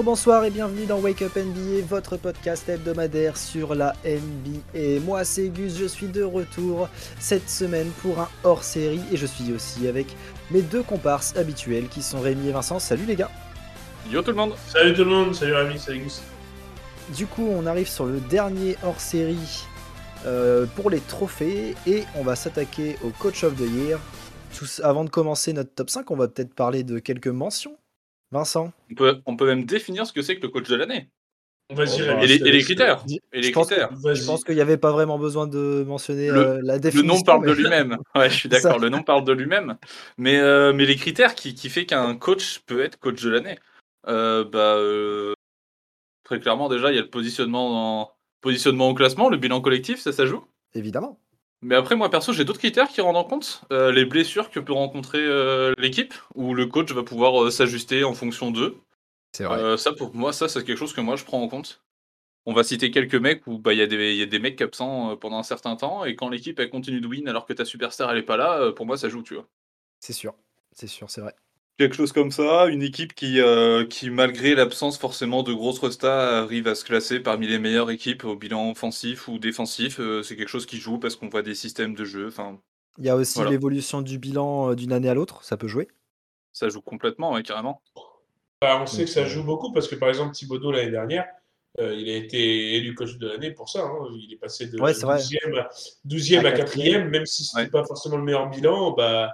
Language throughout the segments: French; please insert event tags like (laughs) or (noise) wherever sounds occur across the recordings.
Bonjour, bonsoir et bienvenue dans Wake Up NBA, votre podcast hebdomadaire sur la NBA. Moi c'est Gus, je suis de retour cette semaine pour un hors-série et je suis aussi avec mes deux comparses habituels qui sont Rémi et Vincent. Salut les gars Yo tout le monde Salut tout le monde, salut Rémi, salut Gus. Du coup on arrive sur le dernier hors-série euh, pour les trophées et on va s'attaquer au Coach of the Year. Tous, avant de commencer notre top 5, on va peut-être parler de quelques mentions. Vincent on peut, on peut même définir ce que c'est que le coach de l'année. Vas-y, Oh. Et les, je et les critères. Et je les pense critères. Je Vas-y. pense qu'il n'y avait pas vraiment besoin de mentionner Le- euh, la Le définition. nom parle de lui-même. (laughs) Ouais, je suis C'est ça. d'accord. Le nom parle de lui-même. Mais, euh, mais les critères qui, qui fait qu'un coach peut être coach de l'année. Euh, bah, euh, très clairement, déjà, il y a le positionnement, positionnement au classement, le bilan collectif, ça, ça joue? Évidemment. Mais après, moi perso, j'ai d'autres critères qui rendent en compte. Euh, les blessures que peut rencontrer euh, l'équipe, où le coach va pouvoir euh, s'ajuster en fonction d'eux. C'est Euh, ça, pour moi, ça, c'est quelque chose que moi, je prends en compte. On va citer quelques mecs où bah, il y, a des- il y a des mecs absents pendant un certain temps, et quand l'équipe elle continue de win alors que ta superstar elle est pas là, pour moi, ça joue, tu vois. C'est sûr. C'est sûr, c'est vrai. Quelque chose comme ça, une équipe qui, euh, qui malgré l'absence forcément de grosses restas, arrive à se classer parmi les meilleures équipes au bilan offensif ou défensif, euh, c'est quelque chose qui joue parce qu'on voit des systèmes de jeu, enfin, Il y a aussi Voilà. l'évolution du bilan euh, d'une année à l'autre, ça peut jouer. ça joue complètement, ouais, carrément. Bah, on sait que ça joue beaucoup parce que par exemple Thibodeau l'année dernière, euh, il a été élu coach de l'année pour ça. hein. Il est passé de Ouais, c'est vrai. 12e à, 12e À à 4e, même si ce n'était Ouais. pas forcément le meilleur bilan, bah,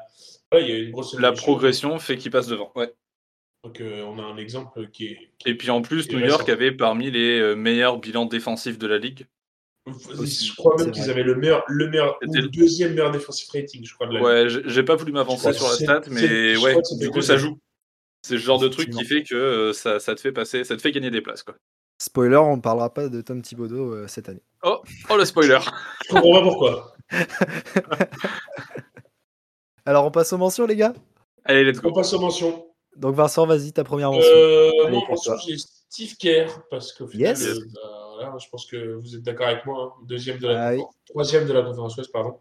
voilà, il y a une grosse La progression fait qu'il passe devant, ouais. Donc euh, on a un exemple qui est. qui Et puis en plus, New récent. York avait parmi les euh, meilleurs bilans défensifs de la ligue. Aussi, je crois même qu'ils avaient le meilleur, le meilleur ou le deuxième meilleur defensive rating, je crois, de la ligue. Ouais, j'ai j'ai pas voulu m'avancer sur la stat, mais ouais, du coup ça joue. C'est le genre de truc qui fait que euh, ça, ça te fait passer, ça te fait gagner des places quoi. Spoiler, on ne parlera pas de Tom Thibodeau euh, cette année. Oh, oh le spoiler. Je comprends pas pourquoi. (laughs) Alors on passe aux mentions, les gars Allez, let's On go. passe aux mentions. Donc Vincent, vas-y, ta première mention. Euh, Allez, moi, mention, j'ai Steve Kerr, parce qu'au final, Yes. euh, bah, voilà, je pense que vous êtes d'accord avec moi. hein. Deuxième de la Ah oui. troisième de la conférence Ouest, pardon.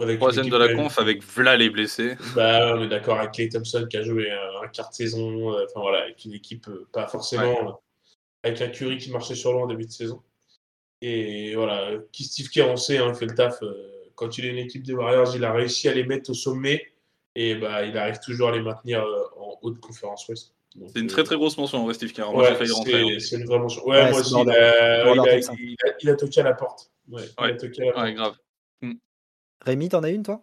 Avec Troisième de la conf avec Vla les blessés. Bah, on est d'accord avec Clay Thompson qui a joué un quart de saison. euh, Enfin voilà, avec une équipe euh, pas forcément euh, avec un Curry qui marchait sur l'eau en début de saison. Et voilà, qui Steve Kerr, on sait, hein, il fait le taf. Quand il est une équipe des Warriors, il a réussi à les mettre au sommet et bah, il arrive toujours à les maintenir euh, en haute conférence Ouest. C'est une euh, très très grosse mention en Steve Kerr. Ouais, hein. c'est une vraie mention. Ouais, Ouais, moi aussi, il a, il, a, top cinq. il a- il a toqué à la porte. Ouais, il a toqué à la porte. Ouais, grave. Rémi, t'en as une, toi?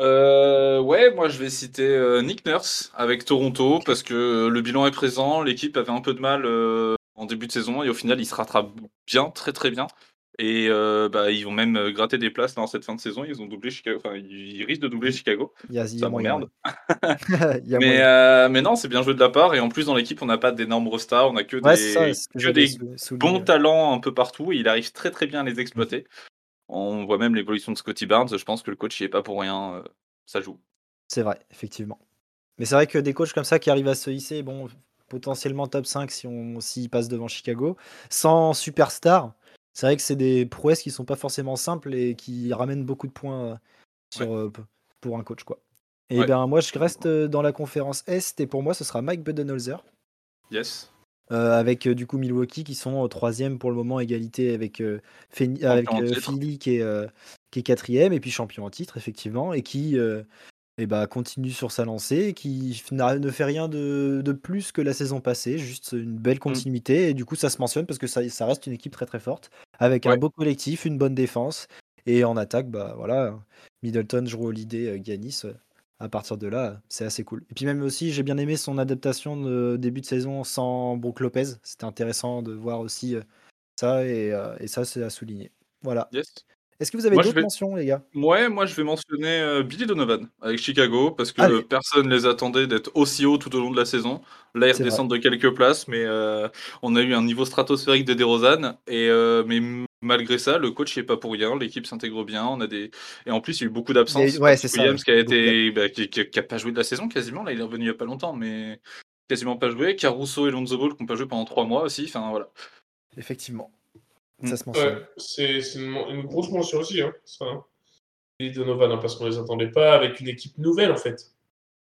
Euh, ouais, moi je vais citer euh, Nick Nurse avec Toronto parce que euh, le bilan est présent, l'équipe avait un peu de mal euh, en début de saison et au final il se rattrape bien, très très bien. Et euh, bah, ils vont même euh, gratter des places dans cette fin de saison. Ils ont doublé Chicago, enfin ils risquent de doubler Chicago. Y a, Ça m'emmerde. (laughs) Mais, euh, mais non, c'est bien joué de la part. Et en plus dans l'équipe on n'a pas d'énormes stars, on a que Ouais, des, ça, que des bons talents un peu partout et il arrive très très bien à les exploiter. On voit même l'évolution de Scotty Barnes. Je pense que le coach y est pas pour rien. euh, ça joue. C'est vrai, effectivement. Mais c'est vrai que des coachs comme ça qui arrivent à se hisser, bon, potentiellement top 5 si on s'ils passent devant Chicago, sans superstar, c'est vrai que c'est des prouesses qui sont pas forcément simples et qui ramènent beaucoup de points euh, sur, euh, pour un coach. quoi. Et Ouais. ben moi, je reste euh, dans la conférence Est et pour moi, ce sera Mike Budenholzer. Yes. euh, avec du coup Milwaukee qui sont troisième pour le moment, égalité avec, euh, euh. Philly qui est, qui est quatrième et puis champion en titre effectivement et qui eh ben, continue sur sa lancée et qui n'a- ne fait rien de, de plus que la saison passée, juste une belle continuité et du coup ça se mentionne parce que ça, ça reste une équipe très très forte avec un Ouais. beau collectif, une bonne défense et en attaque bah voilà Middleton, Drew Holiday, euh, Giannis euh, à partir de là, c'est assez cool. Et puis même aussi, j'ai bien aimé son adaptation de début de saison sans Brook Lopez. C'était intéressant de voir aussi euh, ça et, euh, et ça, c'est à souligner. Voilà. Yes. Est-ce que vous avez d'autres vais- mentions, les gars? Ouais, moi je vais mentionner euh, Billy Donovan avec Chicago parce que Allez. euh, personne les attendait d'être aussi haut tout au long de la saison. Là, ils redescendent de quelques places, mais euh, on a eu un niveau stratosphérique de DeRozan. Et euh, mais malgré ça, le coach n'est pas pour rien, l'équipe s'intègre bien. On a des et en plus il y a eu beaucoup d'absences. ouais, c'est ça, Williams qui a été bah, qui, qui- qui a pas joué de la saison quasiment. Là, il est revenu il y a pas longtemps, mais quasiment pas joué. Caruso et Lonzo Ball qui n'ont pas joué pendant trois mois aussi. Enfin voilà. Effectivement. Mm. Ça se mentionne. Ouais, c'est une, une grosse mention aussi, hein, ça. Hein. Et Donovan, hein, parce qu'on les attendait pas avec une équipe nouvelle en fait.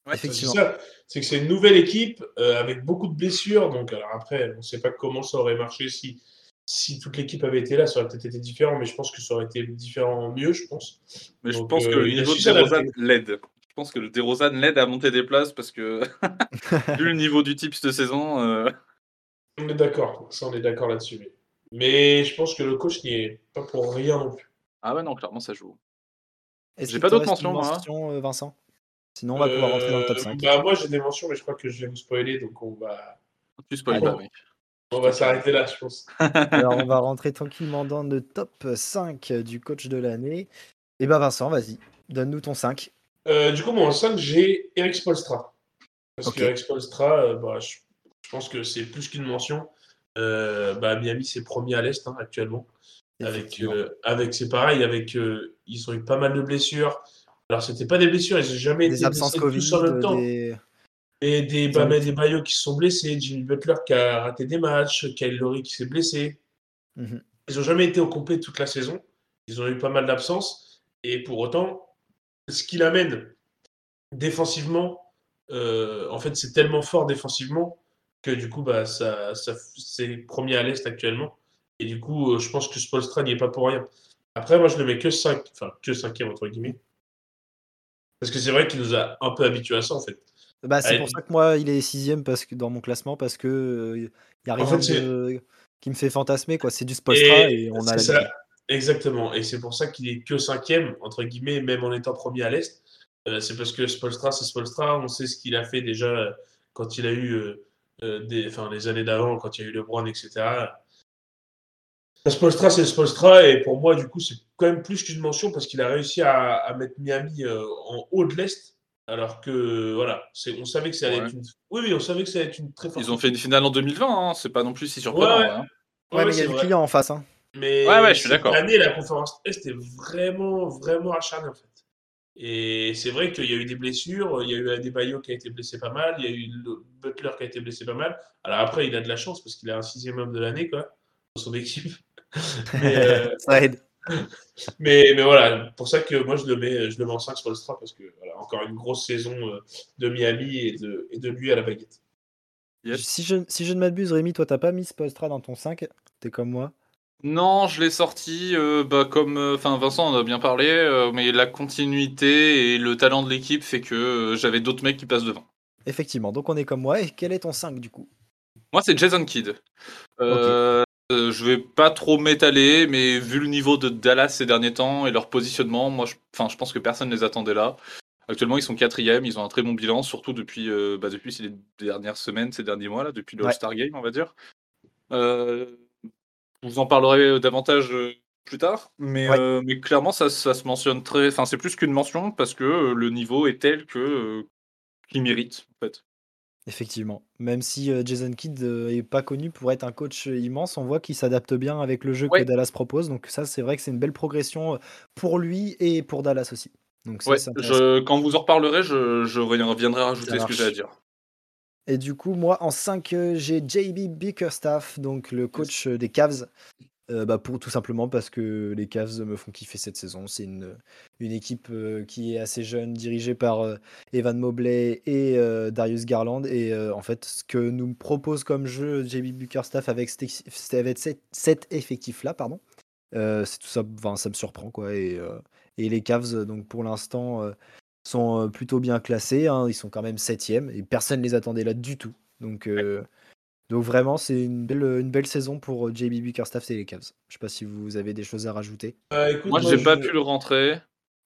Ouais, C'est Effectivement. ça. C'est que c'est une nouvelle équipe euh, avec beaucoup de blessures. Donc, alors après, on ne sait pas comment ça aurait marché si, si toute l'équipe avait été là. Ça aurait peut-être été différent, mais je pense que ça aurait été différent mieux, je pense. Mais je pense que euh, le il a niveau de. DeRozan l'aide. Je pense que le DeRozan l'aide à monter des places parce que (laughs) (laughs) vu le niveau du type cette saison, euh, On est d'accord. Ça, on est d'accord là-dessus. Mais... mais je pense que le coach n'y est pas pour rien non plus. ah ouais non clairement ça joue. J'ai pas d'autres mentions, moi, hein. mention, euh, Vincent? Sinon, on va pouvoir rentrer dans le top Euh, 5. Bah, moi, j'ai des mentions, mais je crois que je vais vous spoiler. Donc, on va, Tu spoil Allez. pas mec. on va s'arrêter là, je pense. (laughs) Alors, on va rentrer tranquillement dans le top 5 du coach de l'année. Et ben Vincent, vas-y, donne-nous ton 5. Euh, du coup, moi, en 5, j'ai Eric Spolstra. Parce que Eric Spolstra, euh, bah, je, je pense que c'est plus qu'une mention. Euh, bah, Miami, c'est premier à l'Est hein, actuellement. Avec, euh, avec c'est pareil, avec, euh, ils ont eu pas mal de blessures. Alors, c'était pas des blessures, ils n'ont jamais Des été absences blessés tous en Covid, même temps. des... Et des Bama été- des Bayo qui sont blessés, Jimmy Butler qui a raté des matchs, Kyle Lowry qui s'est blessé. Mhm. Ils n'ont jamais été au complet toute la saison. Ils ont eu pas mal d'absences. Et pour autant, ce qu'il amène défensivement, euh, en fait, c'est tellement fort défensivement que du coup, bah, ça, ça- c'est premier à l'Est actuellement. Et du coup, euh, je pense que Spolstra n'y est pas pour rien. Après, moi, je le mets que 5, enfin, que cinquième, entre guillemets. Parce que c'est vrai qu'il nous a un peu habitués à ça, en fait. Bah, c'est pour ça que moi, il est sixième parce que dans mon classement parce que il y a En rien fait, c'est- de... qui me fait fantasmer quoi. C'est du Spolstra et, on a ça, exactement. Et c'est pour ça qu'il est que cinquième, entre guillemets, même en étant premier à l'Est. Euh, c'est parce que Spolstra, c'est Spolstra. On sait ce qu'il a fait déjà euh, quand il a eu euh, euh, des, enfin, les années d'avant, quand il y a eu LeBron, etc. Spolstra, c'est Spolstra. Et pour moi, du coup, c'est quand même plus qu'une mention parce qu'il a réussi à, à mettre Miami euh, en haut de l'Est. Alors que, voilà, c'est- on savait que ça allait Ouais. être une. Oui, oui, on savait que ça allait être une très forte. Ils ont fait une finale en 2020, hein, c'est pas non plus si surprenant. Ouais, ouais. hein. Ouais, mais il y a du client en face. Hein. Mais Ouais, ouais, je suis d'accord. année, la conférence Est est vraiment, vraiment acharnée, en fait. Et c'est vrai qu'il y a eu des blessures. Il y a eu Adebayo qui a été blessé pas mal. Il y a eu le Butler qui a été blessé pas mal. Alors après, il a de la chance parce qu'il a un sixième homme de l'année, quoi, dans son équipe. (laughs) mais, euh, Ça aide. mais, mais voilà, pour ça que moi, je le mets, je le mets en 5 sur le Stra parce que, voilà, encore une grosse saison euh, de Miami et de, et de lui à la baguette. Yes. Si, je, si je ne m'abuse, Rémi, toi, t'as pas mis Spolstra dans ton 5. T'es comme moi. Non, je l'ai sorti, euh, bah, comme euh, enfin Vincent en a bien parlé, euh, mais la continuité et le talent de l'équipe fait que j'avais d'autres mecs qui passent devant. Effectivement. Donc, on est comme moi. Et quel est ton 5 du coup? Moi, c'est Jason Kidd. Je vais pas trop m'étaler, mais vu le niveau de Dallas ces derniers temps et leur positionnement, moi, je, pense que personne ne les attendait là. Actuellement, ils sont quatrième, ils ont un très bon bilan, surtout depuis, bah, depuis ces dernières semaines, ces derniers mois, là, depuis le Ouais. All-Star Game, on va dire. Euh, vous en parlerai davantage euh, plus tard, mais, Ouais. euh, mais clairement, ça, ça se mentionne très. Enfin, c'est plus qu'une mention parce que euh, le niveau est tel que euh, qu'il mérite, en fait. Effectivement. Même si euh, Jason Kidd euh, est pas connu pour être un coach euh, immense, on voit qu'il s'adapte bien avec le jeu Ouais. que Dallas propose. Donc ça, c'est vrai que c'est une belle progression euh, pour lui et pour Dallas aussi. Donc ça, Ouais, c'est intéressant. je, quand vous en reparlerez, je, je reviendrai rajouter ce que j'ai à dire. Et du coup, moi, en 5, j'ai JB Bickerstaff, donc le coach euh, des Cavs. Euh, bah, pour, tout simplement parce que les Cavs me font kiffer cette saison. C'est une, une équipe euh, qui est assez jeune, dirigée par euh, Evan Mobley et euh, Darius Garland. Et euh, en fait, ce que nous propose comme jeu JB Bickerstaff avec, avec cet, cet effectif-là, pardon, euh, c'est tout ça, ça me surprend. quoi. Et, euh, et les Cavs, donc pour l'instant, euh, sont euh, plutôt bien classés. hein. Ils sont quand même septième et personne ne les attendait là du tout. Donc, euh, donc vraiment, c'est une belle, une belle saison pour euh, JB Bickerstaff et les Cavs. Je sais pas si vous avez des choses à rajouter. Euh, écoute, Moi, j'ai je- pas pu le rentrer.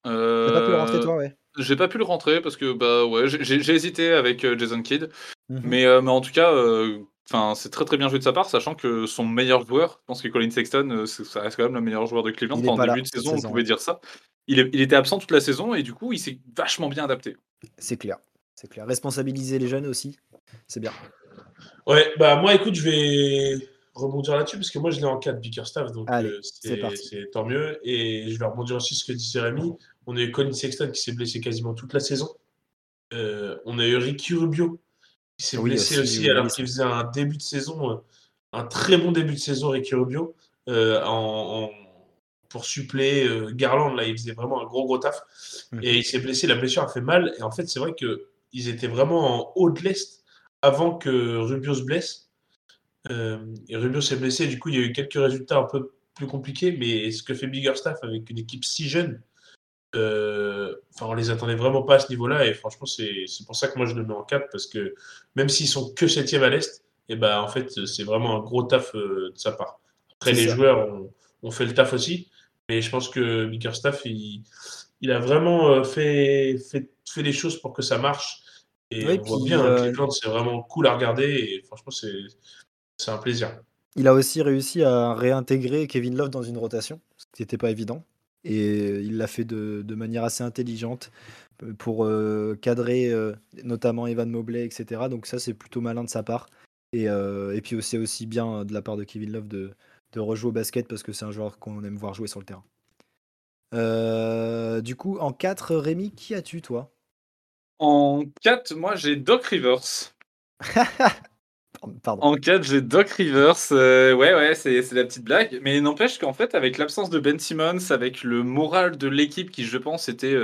T'as pas pu le rentrer Euh, toi, ouais. J'ai pas pu le rentrer parce que bah ouais, j'ai- hésité avec euh, Jason Kidd, Mhm. mais, euh, mais en tout cas, euh, enfin c'est très très bien joué de sa part, sachant que son meilleur joueur, je pense que Colin Sexton, euh, ça reste quand même le meilleur joueur de Cleveland. Enfin, en là début de saison, on pouvait ouais. dire ça. Il, est- il était absent toute la saison et du coup, il s'est vachement bien adapté. C'est clair. C'est clair. Responsabiliser les jeunes aussi, c'est bien. Ouais, bah moi, écoute, je vais rebondir là-dessus parce que moi, je l'ai en 4 Bickerstaff, donc euh, c'est tant mieux. Et je vais rebondir aussi sur ce que disait Rémi. On a eu Colin Sexton qui s'est blessé quasiment toute la saison. Euh, on a eu Ricky Rubio qui s'est Oui, blessé aussi, aussi, oui, alors oui, qu'il faisait un début de saison, euh, un très bon début de saison, Ricky Rubio, euh, en, en- pour suppléer euh, Garland. Là, il faisait vraiment un gros, gros taf. Mhm. Et il s'est blessé, la blessure a fait mal. Et en fait, c'est vrai que ils étaient vraiment en haut de l'Est avant que Rubio se blesse. Euh, et Rubio s'est blessé, du coup, il y a eu quelques résultats un peu plus compliqués, mais ce que fait Biggerstaff avec une équipe si jeune, euh, enfin, on les attendait vraiment pas à ce niveau-là, et franchement, c'est pour ça que moi je le mets en 4, parce que même s'ils sont que 7 à l'Est, et eh ben en fait, c'est vraiment un gros taf euh, de sa part. Après, les joueurs ont, fait le taf aussi, mais je pense que Bickerstaff, il, il a vraiment euh, fait, fait, fait les choses pour que ça marche. Et on voit bien, euh, Cleveland, c'est vraiment cool à regarder, et franchement, c'est un plaisir. Il a aussi réussi à réintégrer Kevin Love dans une rotation, ce qui n'était pas évident. Et il l'a fait de, de, manière assez intelligente pour cadrer notamment Evan Mobley, etc. Donc ça, c'est plutôt malin de sa part. Euh, et, puis c'est aussi bien de la part de Kevin Love de, rejouer au basket parce que c'est un joueur qu'on aime voir jouer sur le terrain. Euh, du coup, en 4, Rémi, qui as-tu toi? En 4, moi j'ai Doc Rivers. (laughs) Pardon. En 4, j'ai Doc Rivers. Euh, ouais, ouais, c'est la petite blague. Mais n'empêche qu'en fait, avec l'absence de Ben Simmons, avec le moral de l'équipe qui, je pense, était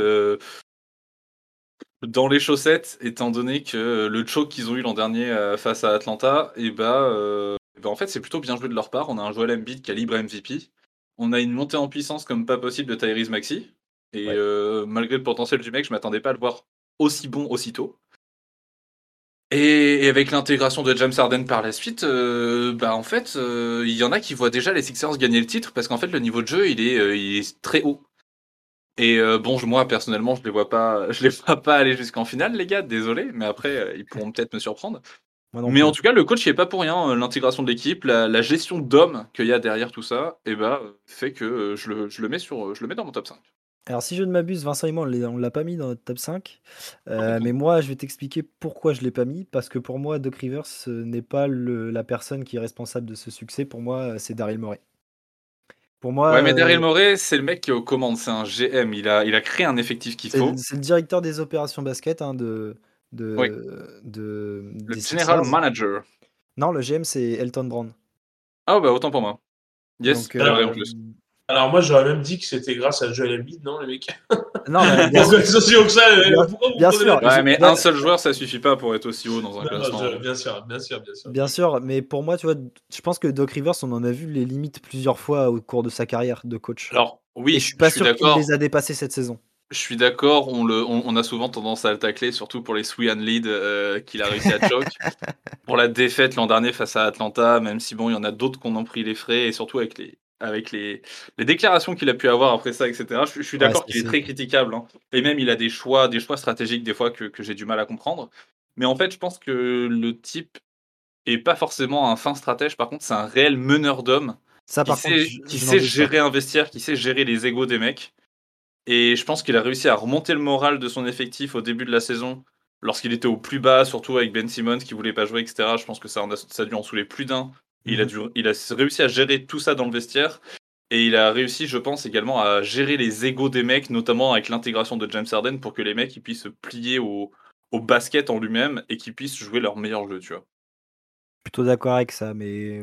dans les chaussettes, étant donné que le choke qu'ils ont eu l'an dernier euh, face à Atlanta, et bah, euh, bah, en fait c'est plutôt bien joué de leur part. On a un Joel Embiid calibre MVP. On a une montée en puissance comme pas possible de Tyrese Maxi. Et euh, malgré le potentiel du mec, je m'attendais pas à le voir aussi bon aussitôt. Et, avec l'intégration de James Harden par la suite, bah en fait, il y en a qui voient déjà les Sixers gagner le titre parce qu'en fait le niveau de jeu il est, il est très haut. Et euh, bon, moi personnellement, je les vois pas, (laughs) je les vois pas aller jusqu'en finale, les gars. Désolé, mais après, euh, ils pourront peut-être me surprendre. Mais en tout cas, le coach, il est pas pour rien. Euh, l'intégration de l'équipe, la, gestion d'hommes qu'il y a derrière tout ça, et eh ben, fait que je le, je le, mets sur, je le mets dans mon top 5. Alors, si je ne m'abuse, Vincent et moi, on l'a pas mis dans notre top 5. mais moi, je vais t'expliquer pourquoi je l'ai pas mis. Parce que pour moi, Doc Rivers n'est pas la personne qui est responsable de ce succès. Pour moi, c'est Daryl Morey. Pour moi, ouais, mais Daryl euh, Morey, c'est le mec qui est aux commandes, c'est un GM. Il a, il a créé un effectif qu'il faut. C'est le directeur des opérations basket hein, de, de, de, Le general manager. Non, le GM, c'est Elton Brand. Ah, bah autant pour moi. Yes, Donc, euh, en plus. Alors moi j'aurais même dit que c'était grâce à Joel Embiid, non les mecs? Non, mais (laughs) bien, sûr, ça, bien, sûr. Ouais, mais un seul joueur ça suffit pas pour être aussi haut dans un classement. bien sûr, bien sûr, bien sûr. Bien sûr, mais pour moi, tu vois, je pense que Doc Rivers, on en a vu les limites plusieurs fois au cours de sa carrière de coach. Alors oui, je suis pas sûr qu'il les a dépassés cette saison. Je suis d'accord, on, le, on, a souvent tendance à le tacler, surtout pour les Swean Lead euh, qu'il a réussi à choke. (laughs) pour la défaite l'an dernier face à Atlanta, même si bon, il y en a d'autres qui ont pris les frais, et surtout avec les, avec les, les déclarations qu'il a pu avoir après ça, etc. Je, suis d'accord qu'il est très critiquable. Hein. Et même, il a des choix, des choix stratégiques, des fois, que, que j'ai du mal à comprendre. Mais en fait, je pense que le type est pas forcément un fin stratège. Par contre, c'est un réel meneur d'hommes. Ça, qui sait, qui sait gérer un vestiaire, qui sait gérer les égaux des mecs. Et je pense qu'il a réussi à remonter le moral de son effectif au début de la saison, lorsqu'il était au plus bas, surtout avec Ben Simmons qui voulait pas jouer, etc. Je pense que ça, ça a dû en saouler plus d'un il, a mhm. il a réussi à gérer tout ça dans le vestiaire. Et il a réussi, je pense, également à gérer les égaux des mecs, notamment avec l'intégration de James Harden, pour que les mecs ils puissent se plier au, au basket en lui-même et qu'ils puissent jouer leur meilleur jeu, tu vois. Plutôt d'accord avec ça, mais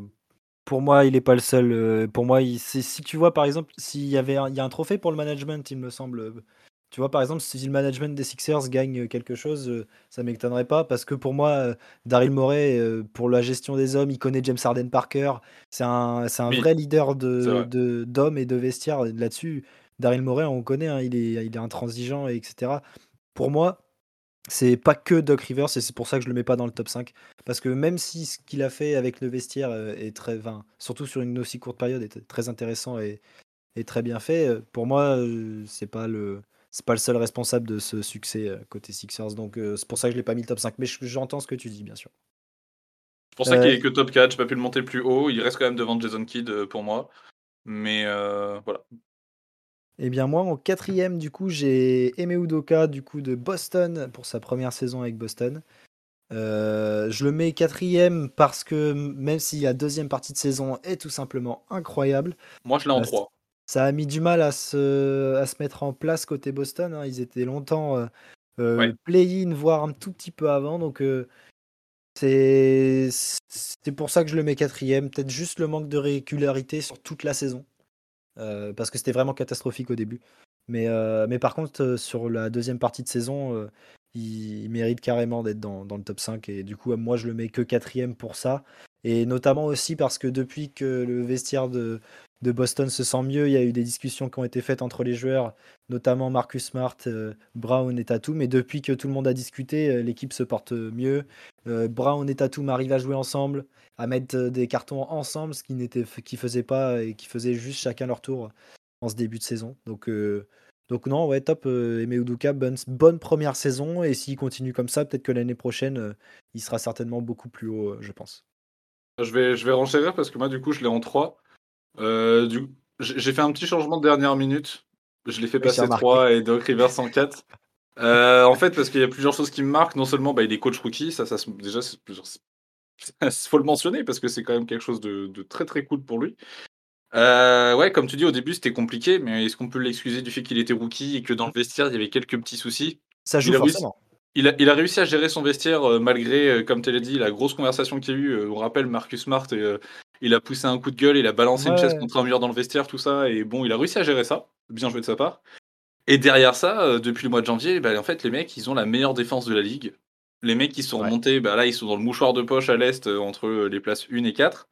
pour moi, il n'est pas le seul. Euh, pour moi, si tu vois, par exemple, s'il y avait il y a un trophée pour le management, il me semble, tu vois, par exemple, si le management des Sixers gagne quelque chose, euh, ça m'étonnerait pas parce que pour moi, euh, Daryl Morey, euh, pour la gestion des hommes, il connaît James Harden Parker. C'est un, c'est un vrai leader de, de- d'hommes et de vestiaires là-dessus. Daryl Morey, on connaît, hein, il est, il est intransigeant, etc. Pour moi, c'est pas que Doc Rivers et c'est pour ça que je le mets pas dans le top 5. Parce que même si ce qu'il a fait avec le vestiaire est très, enfin, surtout sur une aussi courte période, est très intéressant et, et très bien fait, pour moi, c'est pas le c'est pas le seul responsable de ce succès euh, côté Sixers. Donc euh, c'est pour ça que je l'ai pas mis le top 5. Mais j'entends ce que tu dis, bien sûr. C'est pour ça qu'il est que top 4. J'ai pas pu le monter plus haut. Il reste quand même devant Jason Kidd euh, pour moi. Mais voilà. Eh bien moi en quatrième du coup j'ai Eme Udoka du coup de Boston pour sa première saison avec Boston. je le mets quatrième parce que même si la deuxième partie de saison est tout simplement incroyable. Moi je l'ai en 3 ça a mis du mal à se, à se mettre en place côté Boston. Hein. Ils étaient longtemps euh, euh, play-in, voire un tout petit peu avant. Donc euh, c'est pour ça que je le mets quatrième. Peut-être juste le manque de régularité sur toute la saison. Parce que c'était vraiment catastrophique au début. Mais, mais par contre, sur la deuxième partie de saison, il, mérite carrément d'être dans, dans, le top 5. Et du coup, moi, je le mets que quatrième pour ça. Et notamment aussi parce que depuis que le vestiaire de, de Boston se sent mieux. Il y a eu des discussions qui ont été faites entre les joueurs, notamment Marcus Smart, euh, Brown et Tatum. Mais depuis que tout le monde a discuté, euh, l'équipe se porte mieux. Euh, Brown et Tatum arrivent à jouer ensemble, à mettre des cartons ensemble, ce qui n'était qui faisait pas et qui faisait juste chacun leur tour en ce début de saison. Donc donc non, ouais, top. Aimé Uduka, bonne, bonne première saison. Et s'il continue comme ça, peut-être que l'année prochaine, il sera certainement beaucoup plus haut, je pense. Je vais, je vais renchérir parce que moi, du coup, je l'ai en 3. Euh, du j'ai fait un petit changement de dernière minute. Je l'ai fait passer 3 et Doc Rivers en 4. Euh, en fait, parce qu'il y a plusieurs choses qui me marquent. Non seulement bah, il est coach rookie, ça, ça déjà, il (laughs) faut le mentionner parce que c'est quand même quelque chose de, de, très très cool pour lui. Euh, ouais, comme tu dis, au début c'était compliqué, mais est-ce qu'on peut l'excuser du fait qu'il était rookie et que dans le vestiaire il y avait quelques petits soucis? Ça joue forcément. Il a, il a, réussi à gérer son vestiaire malgré, comme tu l'as dit, la grosse conversation qu'il y a eu. on rappelle Marcus Smart et il a poussé un coup de gueule, il a balancé une chaise contre un mur dans le vestiaire, tout ça. Et bon, il a réussi à gérer ça. Bien joué de sa part. Et derrière ça, euh, depuis le mois de janvier, bah, en fait, les mecs, ils ont la meilleure défense de la ligue. Les mecs qui sont remontés, bah, là, ils sont dans le mouchoir de poche à l'est euh, entre euh, les places 1 et 4.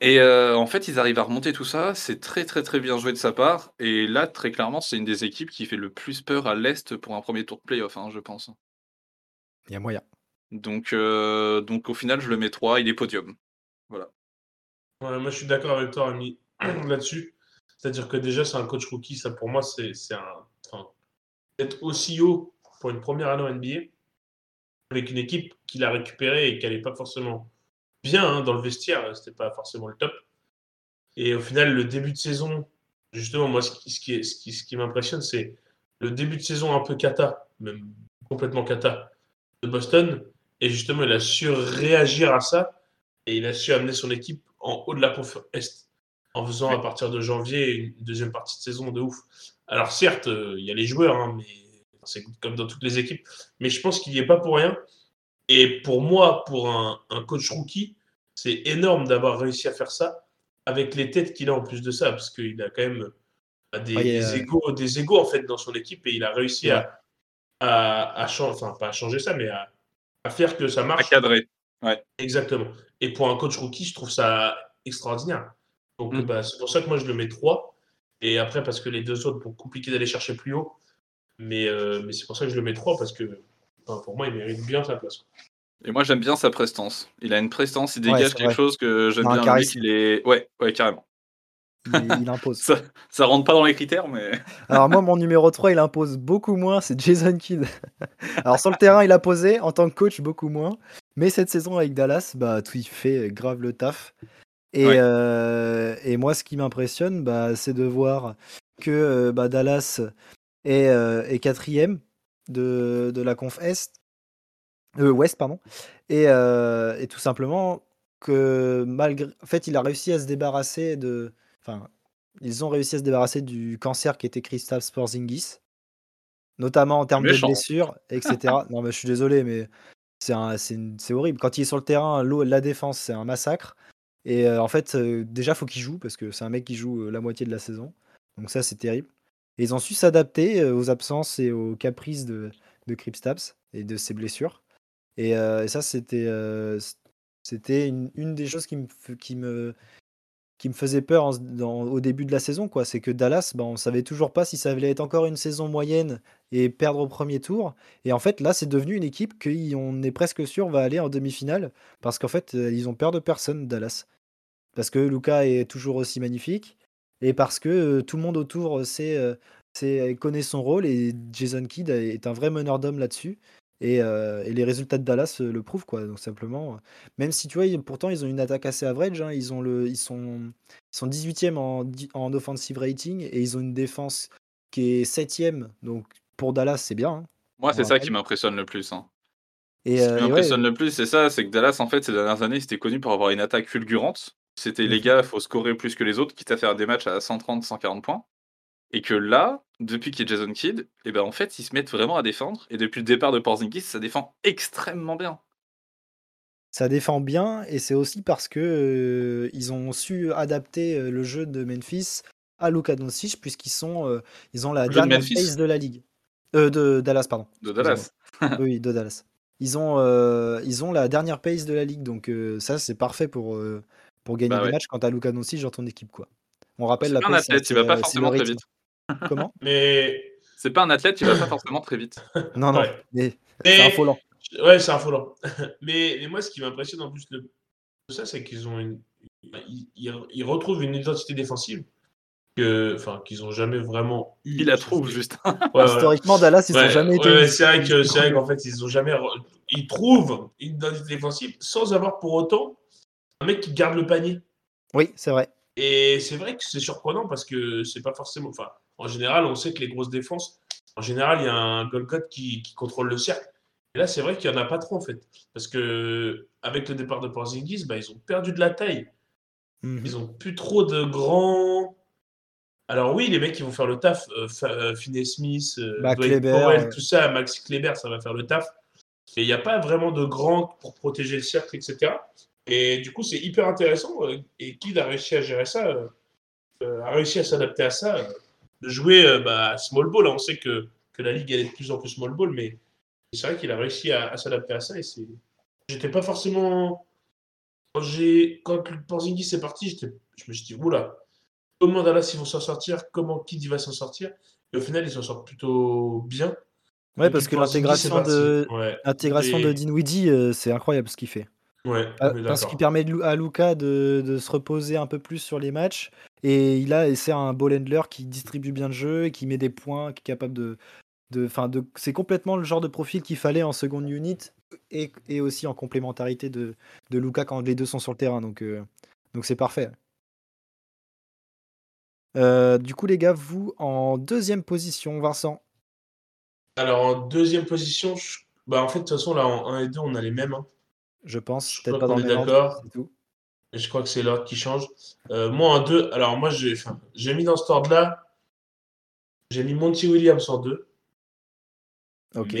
Et en fait, ils arrivent à remonter tout ça. C'est très, très, très bien joué de sa part. Et là, très clairement, c'est une des équipes qui fait le plus peur à l'est pour un premier tour de playoff, hein, je pense. Il y a moyen. Donc, donc, au final, je le mets 3. Il est podium. Moi, je suis d'accord avec toi, Ami, (clears throat) là-dessus. C'est-à-dire que déjà, c'est un coach rookie. Ça, pour moi, c'est un. Être aussi haut pour une première année en NBA, avec une équipe qu'il a récupérée et qui n'allait pas forcément bien hein, dans le vestiaire, c'était pas forcément le top. Et au final, le début de saison, justement, moi, ce qui, ce qui, ce qui, ce qui m'impressionne, c'est le début de saison un peu cata, même complètement cata, de Boston. Et justement, il a su réagir à ça et il a su amener son équipe en haut de la conférence Est, en faisant à partir de janvier une deuxième partie de saison de ouf. Alors certes, euh, il y a les joueurs, hein, mais c'est comme dans toutes les équipes, mais je pense qu'il n'y est pas pour rien. Et pour moi, pour un, coach rookie, c'est énorme d'avoir réussi à faire ça avec les têtes qu'il a en plus de ça, parce qu'il a quand même bah, des, des, égaux, des égaux en fait dans son équipe et il a réussi à, à, changer, enfin pas à changer ça, mais à, à faire que ça marche. À cadrer. Ouais. Exactement. Et pour un coach rookie, je trouve ça extraordinaire. Donc, mm. bah, c'est pour ça que moi, je le mets 3. Et après, parce que les deux autres, vont compliquer d'aller chercher plus haut. Mais, euh, mais c'est pour ça que je le mets 3, parce que pour moi, il mérite bien sa place. Et moi, j'aime bien sa prestance. Il a une prestance, il dégage quelque chose que j'aime bien. Il est... Ouais, ouais, carrément. Il, impose. (laughs) ça, ça, rentre pas dans les critères, mais. (laughs) Alors, moi, mon numéro 3, il impose beaucoup moins, c'est Jason Kidd. (laughs) Alors, sur le terrain, il a posé, en tant que coach, beaucoup moins. Mais cette saison avec Dallas, bah, tout, il fait grave le taf. Et, euh, et moi, ce qui m'impressionne, bah, c'est de voir que euh, bah, Dallas est, euh, est, quatrième de, de la conf Est, Ouest, pardon. Et, et, tout simplement que malgré, en fait, il a réussi à se débarrasser de, enfin, ils ont réussi à se débarrasser du cancer qui était Christophe Porzingis, notamment en termes de blessures, (laughs) etc. non, mais je suis désolé, mais c'est horrible. Quand il est sur le terrain, la défense, c'est un massacre. Et euh, en fait, euh, déjà, faut qu'il joue parce que c'est un mec qui joue euh, la moitié de la saison. Donc ça, c'est terrible. Et ils ont su s'adapter aux absences et aux caprices de, de Kristaps et de ses blessures. Et, ça, c'était c'était une, une, des choses qui me, qui me, qui me faisait peur au début de la saison, quoi. C'est que Dallas, ben, on savait toujours pas si ça allait être encore une saison moyenne et perdre au premier tour. Et en fait, là, c'est devenu une équipe qu'on est presque sûr va aller en demi-finale parce qu'en fait, euh, ils ont peur de personne, Dallas. Parce que Luca est toujours aussi magnifique et parce que euh, tout le monde autour sait, euh, connaît son rôle et Jason Kidd est un vrai meneur d'hommes là-dessus. Euh, et, les résultats de Dallas euh, le prouvent, quoi. Donc simplement, euh, même si tu vois, pourtant ils ont une attaque assez average, hein, ils, ont le, ils, sont, ils sont 18e en, en offensive rating et ils ont une défense qui est 7e. Donc pour Dallas, c'est bien. Hein, Moi, c'est ça qui m'impressionne le plus. Hein. Et, Ce qui m'impressionne le plus, c'est ça, c'est que Dallas, en fait, ces dernières années, c'était connu pour avoir une attaque fulgurante. C'était les mmh gars, il faut scorer plus que les autres, quitte à faire des matchs à 130, 140 points. Et que là, depuis qu'il y a Jason Kidd, et eh ben en fait, ils se mettent vraiment à défendre. Et depuis le départ de Porzingis, ça défend extrêmement bien. Ça défend bien, et c'est aussi parce que euh, ils ont su adapter euh, le jeu de Memphis à Luka Doncic, puisqu'ils sont, euh, ils ont la dernière base de la ligue. Euh, de Dallas, pardon. De Dallas. (laughs) oui, de Dallas. Ils ont, euh, ils ont la dernière pace de la ligue, donc euh, ça c'est parfait pour, euh, pour gagner Bah des ouais. matchs quand t'as Luka Doncic dans ton équipe quoi. On rappelle la pace, athlète, c'est, il va pas forcément très vite. Comment? Mais, C'est pas un athlète, il va pas forcément très vite. Non non, Ouais. mais c'est mais affolant. ouais, c'est affolant. (laughs) mais, mais moi, ce qui m'impressionne en plus de ça, c'est qu'ils ont une, ils, ils- ils retrouvent une identité défensive que, enfin, qu'ils ont jamais vraiment eu. Il la trouve juste. Ouais. Historiquement, Dallas ils Ouais, ont jamais été. ouais, c'est vrai que c'est vrai qu'en fait ils ont jamais ils trouvent une identité défensive sans avoir pour autant un mec qui garde le panier. Oui, c'est vrai. Et c'est vrai que c'est surprenant parce que c'est pas forcément. Enfin, en général, on sait que les grosses défenses, en général, il y a un Golgot qui, qui contrôle le cercle. Et là, c'est vrai qu'il y en a pas trop en fait, parce que avec le départ de Porzingis, bah, ils ont perdu de la taille. Mhm. Ils ont plus trop de grands. Alors oui, les mecs qui vont faire le taf, euh, euh, Finney Smith, euh, Bah, Dwight Kleber, Powell, ouais. tout ça, Maxi Kleber, ça va faire le taf. Et il n'y a pas vraiment de grands pour protéger le cercle, etc. Et du coup, c'est hyper intéressant. euh, Et Kid a réussi à gérer ça, euh, euh, a réussi à s'adapter à ça, de jouer euh, bah, small ball. Là, on sait que, que la ligue elle est de plus en plus small ball, mais c'est vrai qu'il a réussi à, à s'adapter à ça. Et c'est, j'étais pas forcément quand j'ai quand le Porzingis est parti, j'étais, je me suis dit oula, comment Dallas ils vont s'en sortir, comment Kid va s'en sortir? Et au final, ils s'en sortent plutôt bien. Ouais, parce que l'intégration de Ouais. l'intégration Et- de Dinwiddie, euh, c'est incroyable ce qu'il fait. Ouais, est parce qu'il permet de à Luca de, de se reposer un peu plus sur les matchs. Et il a et c'est un ball handler qui distribue bien le jeu, et qui met des points, qui est capable de. de, c'est complètement le genre de profil qu'il fallait en seconde unit et, et aussi en complémentarité de, de Luca quand les deux sont sur le terrain. Donc euh, donc c'est parfait. Euh, du coup, les gars, vous en deuxième position, Vincent. Alors en deuxième position, je- bah, en fait, de toute façon, là, en 1 et 2, on a les mêmes. hein. Je pense, Je peut-être pas dans d'accord. tout. Et je crois que c'est l'ordre qui change. Euh, moi, en 2, alors moi, j'ai mis dans cet ordre-là, j'ai mis Monty Williams en 2. Ok.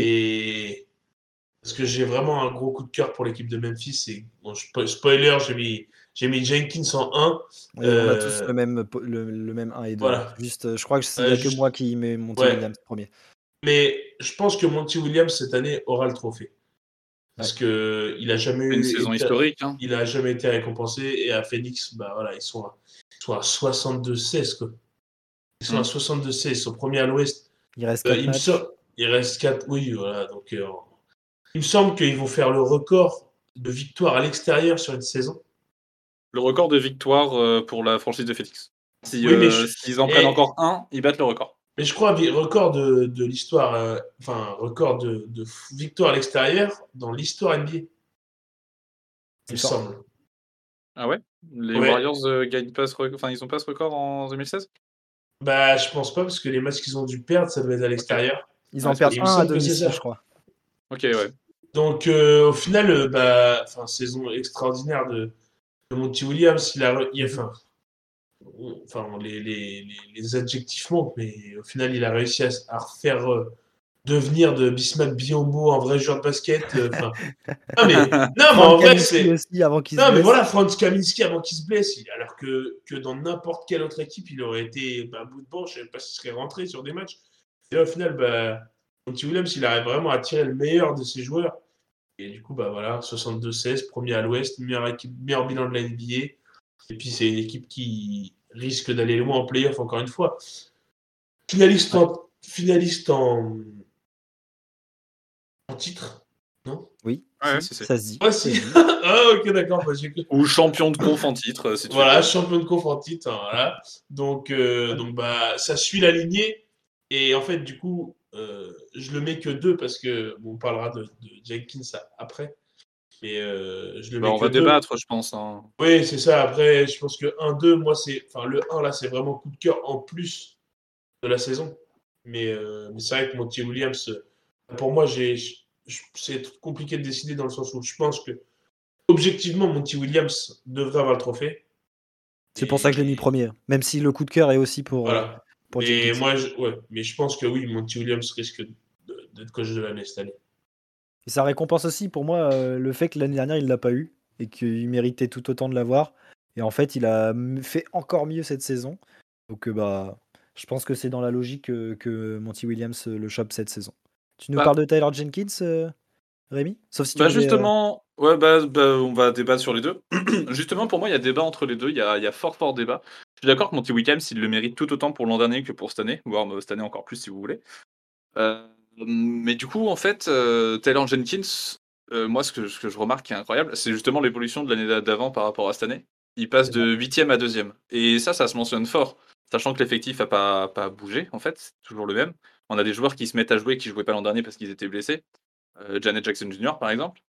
Parce que j'ai vraiment un gros coup de cœur pour l'équipe de Memphis. Et, bon, spo- spoiler, j'ai mis, j'ai mis Jenkins en 1. Et on a tous Euh, le même, le, le même 1 et 2. voilà. Juste, euh, je crois que c'est y a que moi qui mets Monty Ouais. Williams premier. Mais je pense que Monty Williams, cette année, aura le trophée. Parce que il a jamais eu Une saison été- historique. Hein. il a jamais été récompensé. Et à Phoenix, bah voilà, ils sont à, ils sont à 62-16. quoi. Ils sont à 62-16. Ils sont premiers à l'ouest. Il reste Euh, 4 il, me matchs. sem- il reste 4. Oui, voilà. Donc, euh, il me semble qu'ils vont faire le record de victoires à l'extérieur sur une saison. Le record de victoire euh, pour la franchise de Phoenix. Si, Oui, mais euh, je- s'ils en prennent et- encore un, ils battent le record. Mais je crois record de, de l'histoire, euh, enfin record de, de victoire à l'extérieur dans l'histoire NBA. Il me semble. Ah ouais? Les Ouais. Warriors euh, gagnent pas ce record. Enfin, ils ont pas ce record en 2016 Bah, je pense pas parce que les matchs qu'ils ont dû perdre, ça devait être à l'extérieur. Ils Ah, en perdent il me 1 à domicile, ça. je crois. Ok, ouais. Donc euh, au final, euh, bah, saison extraordinaire de, de Monty Williams. Il a, il a- enfin, enfin les, les, les, adjectifs manquent, mais au final, il a réussi à, à refaire euh, devenir de Bismack Biombo un vrai joueur de basket. euh, (laughs) non mais, non, mais en vrai, c'est Non, mais voilà, Franz Kaminski avant qu'il se blesse, alors que, que dans n'importe quelle autre équipe, il aurait été bah, à bout de banc, je ne sais pas s'il serait rentré sur des matchs. Et là, au final, bah, Monty Williams, il arrive vraiment à tirer le meilleur de ses joueurs. Et du coup, bah voilà, 62-16, premier à l'Ouest, meilleur, équipe, meilleur bilan de la NBA. Et puis, c'est une équipe qui risque d'aller loin en playoff, encore une fois. Finaliste en, finaliste en, en titre, non? Oui, Ouais, si, ça se dit. Ouais, si. ah, ok, d'accord. bah, Ou champion de conf en titre, euh, si tu Voilà, veux. champion de conf en titre. hein, voilà. Donc, euh, donc bah, ça suit la lignée. Et en fait, du coup, euh, je le mets que deux parce que bon, on parlera de, de Jenkins après. Mais euh, je le Bah, mets on va deux. débattre, je pense. hein. Oui, c'est ça. Après, je pense que 1-2, moi, c'est. Enfin, le 1, là, c'est vraiment coup de cœur en plus de la saison. Mais, euh, mais c'est vrai que Monty Williams, euh, pour moi, c'est compliqué de décider dans le sens où je pense que, objectivement, Monty Williams devrait avoir le trophée. C'est pour ça que je l'ai mis premier. Même si le coup de cœur est aussi pour, Voilà. pour Et moi, je, ouais, mais je pense que oui, Monty Williams risque d'être coach de l'année cette année. Et ça récompense aussi pour moi euh, le fait que l'année dernière il l'a pas eu et qu'il méritait tout autant de l'avoir. Et en fait, il a fait encore mieux cette saison. Donc euh, bah, Je pense que c'est dans la logique que, que Monty Williams euh, le chope cette saison. Tu nous Bah- parles de Taylor Jenkins, euh, Rémi? Sauf si tu Bah euh, justement, ouais, bah, bah, on va débattre sur les deux. (clears throat) justement, pour moi, il y a débat entre les deux. Il y a, il y a fort, fort débat. Je suis d'accord que Monty Williams, il le mérite tout autant pour l'an dernier que pour cette année, voire euh, cette année encore plus si vous voulez. Euh, mais du coup, en fait, euh, Taylor Jenkins, euh, moi, ce que, ce que je remarque qui est incroyable, c'est justement l'évolution de l'année d'avant par rapport à cette année. Il passe de 8 à 2 Et ça, ça se mentionne fort, sachant que l'effectif n'a pas, pas bougé, en fait, c'est toujours le même. On a des joueurs qui se mettent à jouer qui ne jouaient pas l'an dernier parce qu'ils étaient blessés. Euh, Janet Jackson Jr., par exemple.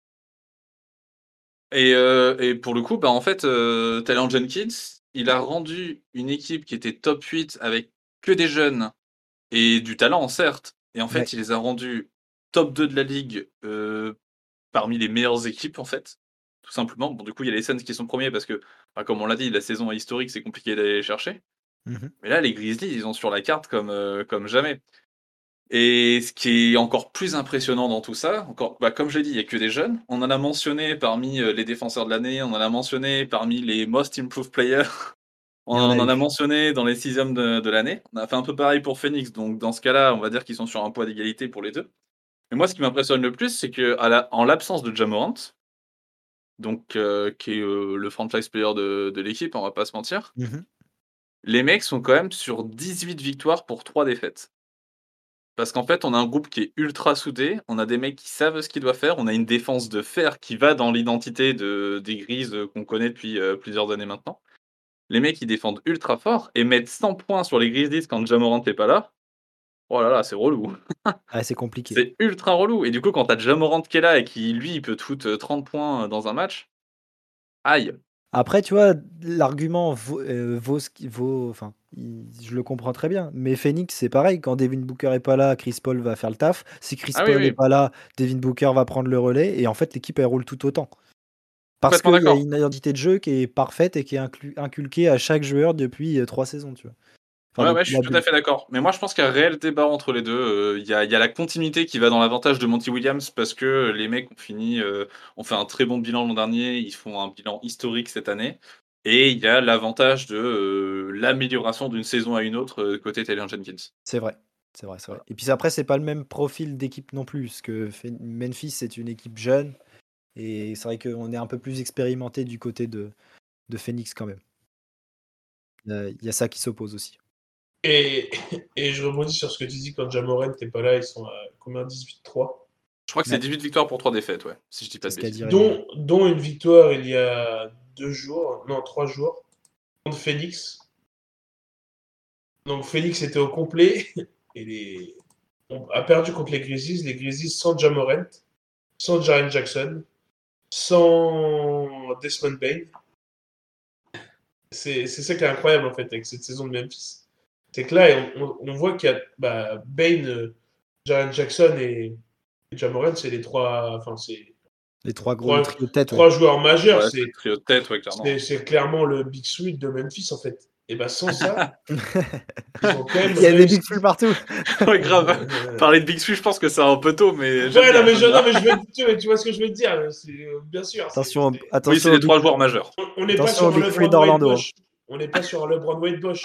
Et, euh, et pour le coup, bah, en fait, euh, Taylor Jenkins, il a rendu une équipe qui était top 8 avec que des jeunes et du talent, certes. Et en fait, Ouais. il les a rendus top 2 de la ligue euh, parmi les meilleures équipes, en fait. Tout simplement. Bon, du coup, il y a les Suns qui sont premiers parce que, bah, comme on l'a dit, la saison est historique, c'est compliqué d'aller les chercher. Mhm. Mais là, les Grizzlies, ils ont sur la carte comme, euh, comme jamais. Et ce qui est encore plus impressionnant dans tout ça, encore, bah, comme j'ai dit, il n'y a que des jeunes. On en a mentionné parmi euh, les défenseurs de l'année, on en a mentionné parmi les Most Improved Players. On en a en a eu. mentionné dans les sixièmes de, de l'année. On a fait un peu pareil pour Phoenix, donc dans ce cas-là, on va dire qu'ils sont sur un poids d'égalité pour les deux. Mais moi, ce qui m'impressionne le plus, c'est que à la- en l'absence de Jamorant, donc euh, qui est euh, le franchise player de, de l'équipe, on va pas se mentir, Mhm. les mecs sont quand même sur 18 victoires pour 3 défaites. Parce qu'en fait, on a un groupe qui est ultra soudé, on a des mecs qui savent ce qu'ils doivent faire, on a une défense de fer qui va dans l'identité de, des grises qu'on connaît depuis euh, plusieurs années maintenant. Les mecs, ils défendent ultra fort et mettent 100 points sur les Grizzlies quand Jamorant n'est pas là. Oh là là, c'est relou. Ah, c'est compliqué. C'est ultra relou. Et du coup, quand t'as Jamorant qui est là et qui, lui, il peut te foutre euh, 30 points dans un match, aïe. Après, tu vois, l'argument vaut, euh, vaut ce qui vaut. Enfin, je le comprends très bien. Mais Phoenix, c'est pareil. Quand Devin Booker est pas là, Chris Paul va faire le taf. Si Chris Ah Paul oui. est pas là, Devin Booker va prendre le relais. Et en fait, l'équipe, elle roule tout autant. Parce qu'il y a une identité de jeu qui est parfaite et qui est inculquée à chaque joueur depuis euh, trois saisons, tu vois. Enfin, ouais, ouais, je suis tout à fait d'accord. Mais moi, je pense qu'il y a un réel débat entre les deux. Euh, Il y, a, il y a la continuité qui va dans l'avantage de Monty Williams parce que les mecs ont fini, euh, ont fait un très bon bilan l'an dernier, ils font un bilan historique cette année. Et il y a l'avantage de euh, l'amélioration d'une saison à une autre côté Taylor Jenkins. C'est vrai. C'est vrai, c'est vrai. Et puis après, c'est pas le même profil d'équipe non plus. Parce que Memphis, c'est une équipe jeune. Et c'est vrai qu'on est un peu plus expérimenté du côté de, de Phoenix quand même. Euh, Il y a ça qui s'oppose aussi. Et, et je rebondis sur ce que tu dis quand Jamoran n'était pas là, ils sont à combien? 18-3 Je crois que c'est Ouais. 18 victoires pour 3 défaites, ouais, si je dis pas de bêtises. dont, dont une victoire il y a deux jours, non, trois jours, contre Phoenix. Donc Phoenix était au complet (laughs) et les... on a perdu contre les Grizzlies. Les Grizzlies sans Jamorant, sans Jaren Jackson, sans Desmond Bain. C'est c'est ça qui est incroyable en fait avec cette saison de Memphis. C'est que là, on, voit qu'il y a bah, Bain, euh, Jaren Jackson et, et Jamorant, c'est les trois. Enfin, c'est Les trois gros Trois- de tête. ouais. trois joueurs majeurs. Ouais, c'est trio tête, ouais, clairement. c'est c'est clairement le Big Sweet de Memphis en fait. Et bah sans ça, (laughs) ils ont quand même Il y a des big three partout. (laughs) ouais, grave. Euh, Parler de Big Sweet, je pense que c'est un peu tôt, mais. Ouais, non mais, je, non, mais je veux, tu, vois- tu vois ce que je veux te dire, c'est, euh, bien sûr. Attention, attention. Oui, c'est les big- trois joueurs majeurs. on- n'est pas sur LeBron Wade d'Orlando. Bosch. On n'est pas sur LeBron Wade Bosch.